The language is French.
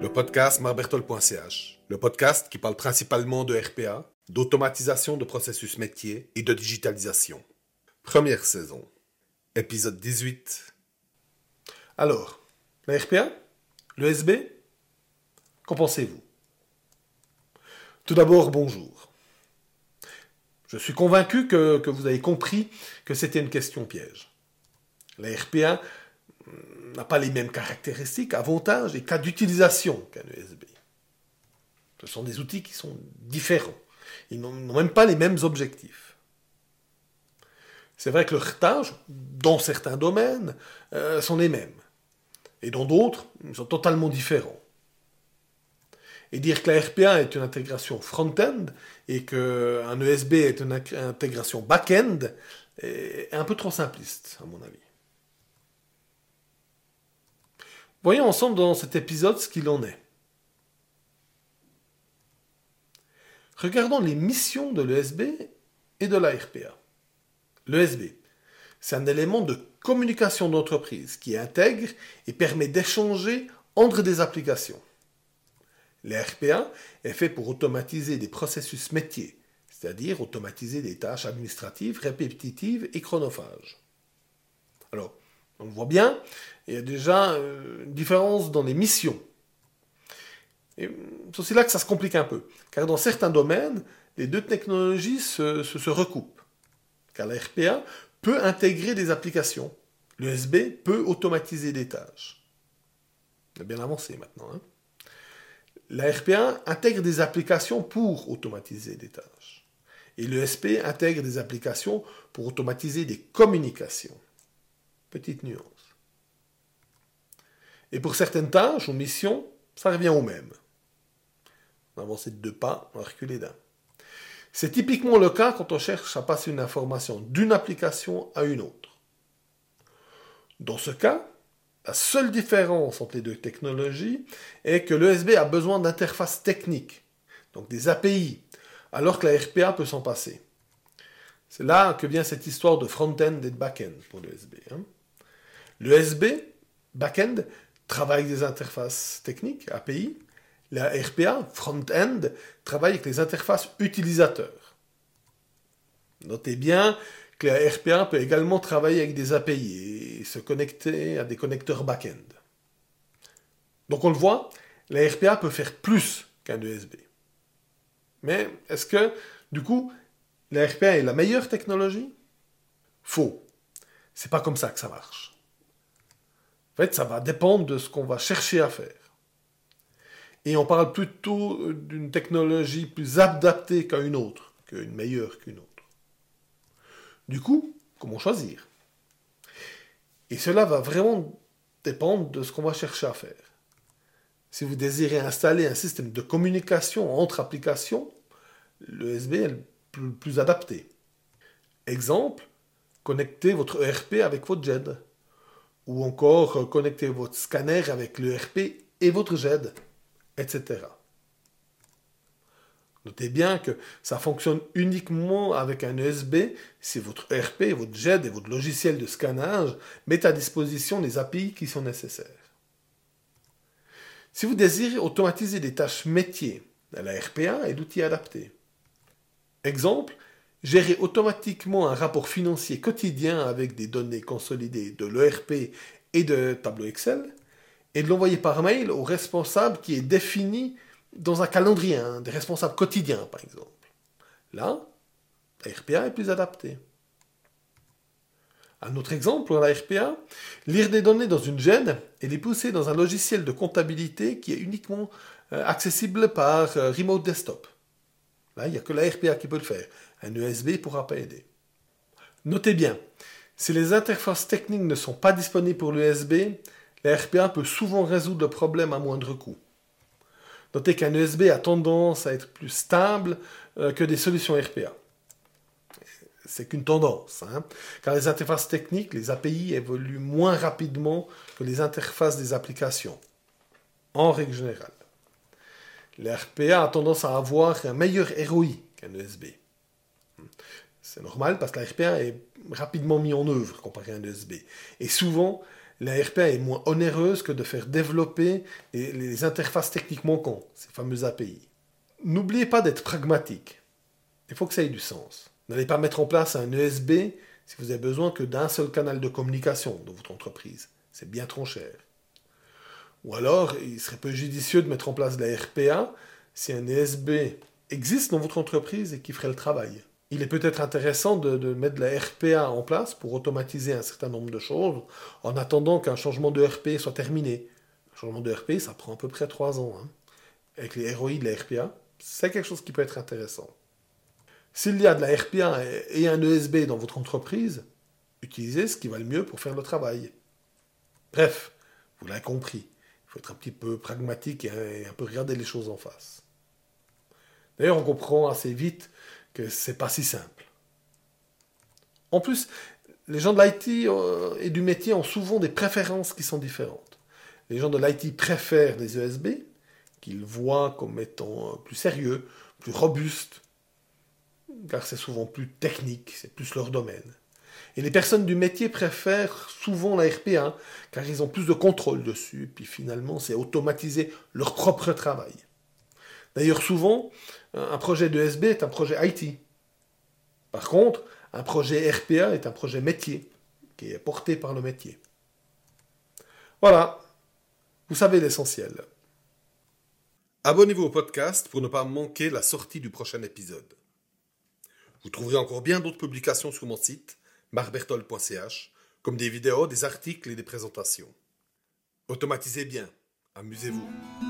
Le podcast marbertol.ch, le podcast qui parle principalement de RPA, d'automatisation de processus métier et de digitalisation. Première saison, épisode 18. Alors, la RPA Le SB Qu'en pensez-vous? Tout d'abord, bonjour. Je suis convaincu que, que vous avez compris que c'était une question piège. La RPA n'a pas les mêmes caractéristiques, avantages et cas d'utilisation qu'un USB. Ce sont des outils qui sont différents. Ils n'ont même pas les mêmes objectifs. C'est vrai que leurs tâches, dans certains domaines, euh, sont les mêmes. Et dans d'autres, ils sont totalement différents. Et dire que la RPA est une intégration front-end et qu'un ESB est une intégration back-end est un peu trop simpliste, à mon avis. Voyons ensemble dans cet épisode ce qu'il en est. Regardons les missions de l'ESB et de la RPA. L'ESB, c'est un élément de communication d'entreprise qui intègre et permet d'échanger entre des applications. RPA est fait pour automatiser des processus métiers, c'est-à-dire automatiser des tâches administratives répétitives et chronophages. Alors, on voit bien, il y a déjà euh, une différence dans les missions. Et c'est aussi là que ça se complique un peu, car dans certains domaines, les deux technologies se, recoupent. Car la RPA peut intégrer des applications, l'USB peut automatiser des tâches. On a bien avancé maintenant. Hein la RPA intègre des applications pour automatiser des tâches. Et le SP intègre des applications pour automatiser des communications. Petite nuance. Et pour certaines tâches ou missions, ça revient au même. On avance de deux pas, on va reculer d'un. C'est typiquement le cas quand on cherche à passer une information d'une application à une autre. Dans ce cas, la seule différence entre les deux technologies est que l'ESB a besoin d'interfaces techniques, donc des API, alors que la RPA peut s'en passer. C'est là que vient cette histoire de front-end et de back-end pour l'ESB. Hein. L'ESB, back-end, travaille avec des interfaces techniques, API. La RPA, front-end, travaille avec les interfaces utilisateurs. Notez bien que la RPA peut également travailler avec des API et se connecter à des connecteurs back-end. Donc on le voit, la RPA peut faire plus qu'un USB. Mais est-ce que, du coup, la RPA est la meilleure technologie? Faux. C'est pas comme ça que ça marche. Fait, ça va dépendre de ce qu'on va chercher à faire. Et on parle plutôt d'une technologie plus adaptée qu'à une autre, qu'une meilleure qu'une autre. Du coup, comment choisir? Et cela va vraiment dépendre de ce qu'on va chercher à faire. Si vous désirez installer un système de communication entre applications, le SB est le plus, adapté. Exemple, connectez votre ERP avec votre JED. Ou encore connectez votre scanner avec l'ERP et votre JED, etc. Notez bien que ça fonctionne uniquement avec un USB si votre ERP, votre JED et votre logiciel de scannage mettent à disposition les API qui sont nécessaires. Si vous désirez automatiser des tâches métiers, la RPA est l'outil adapté. Exemple, gérer automatiquement un rapport financier quotidien avec des données consolidées de l'ERP et de tableau Excel et de l'envoyer par mail au responsable qui est défini dans un calendrier, hein, des responsables quotidiens, par exemple. Là, la RPA est plus adaptée. Un autre exemple la RPA, lire des données dans une GED et les pousser dans un logiciel de comptabilité qui est uniquement euh, accessible par euh, Remote Desktop. Il n'y a que la RPA qui peut le faire. Un USB ne pourra pas aider. Notez bien, si les interfaces techniques ne sont pas disponibles pour l'USB, la RPA peut souvent résoudre le problème à moindre coût. Notez qu'un USB a tendance à être plus stable euh, que des solutions RPA. C'est qu'une tendance, hein, car les interfaces techniques, les API, évoluent moins rapidement que les interfaces des applications, en règle générale. L'RPA a tendance à avoir un meilleur ROI qu'un USB. C'est normal parce que la RPA est rapidement mis en œuvre comparé à un ESB. Et souvent, la RPA est moins onéreuse que de faire développer les, les interfaces techniques manquantes, ces fameuses API. N'oubliez pas d'être pragmatique. Il faut que ça ait du sens. N'allez pas mettre en place un ESB si vous avez besoin que d'un seul canal de communication dans votre entreprise. C'est bien trop cher. Ou alors, il serait peu judicieux de mettre en place de la RPA si un ESB existe dans votre entreprise et qui ferait le travail. Il est peut-être intéressant de, mettre de la RPA en place pour automatiser un certain nombre de choses en attendant qu'un changement de RP soit terminé. Un changement de RP, ça prend à peu près trois ans. Hein. Avec les ROI de la RPA, c'est quelque chose qui peut être intéressant. S'il y a de la RPA et un ESB dans votre entreprise, utilisez ce qui va le mieux pour faire le travail. Bref, vous l'avez compris, faut être un petit peu pragmatique et un peu regarder les choses en face. D'ailleurs, on comprend assez vite que c'est pas si simple. En plus, les gens de l'IT euh, et du métier ont souvent des préférences qui sont différentes. Les gens de l'IT préfèrent des ESB, qu'ils voient comme étant plus sérieux, plus robustes, car c'est souvent plus technique, c'est plus leur domaine. Et les personnes du métier préfèrent souvent la RPA, car ils ont plus de contrôle dessus, puis finalement c'est automatiser leur propre travail. D'ailleurs souvent, un projet de SB est un projet IT. Par contre, un projet RPA est un projet métier, qui est porté par le métier. Voilà, vous savez l'essentiel. Abonnez-vous au podcast pour ne pas manquer la sortie du prochain épisode. Vous trouverez encore bien d'autres publications sur mon site, marbertol.ch, comme des vidéos, des articles et des présentations. Automatisez bien, amusez-vous.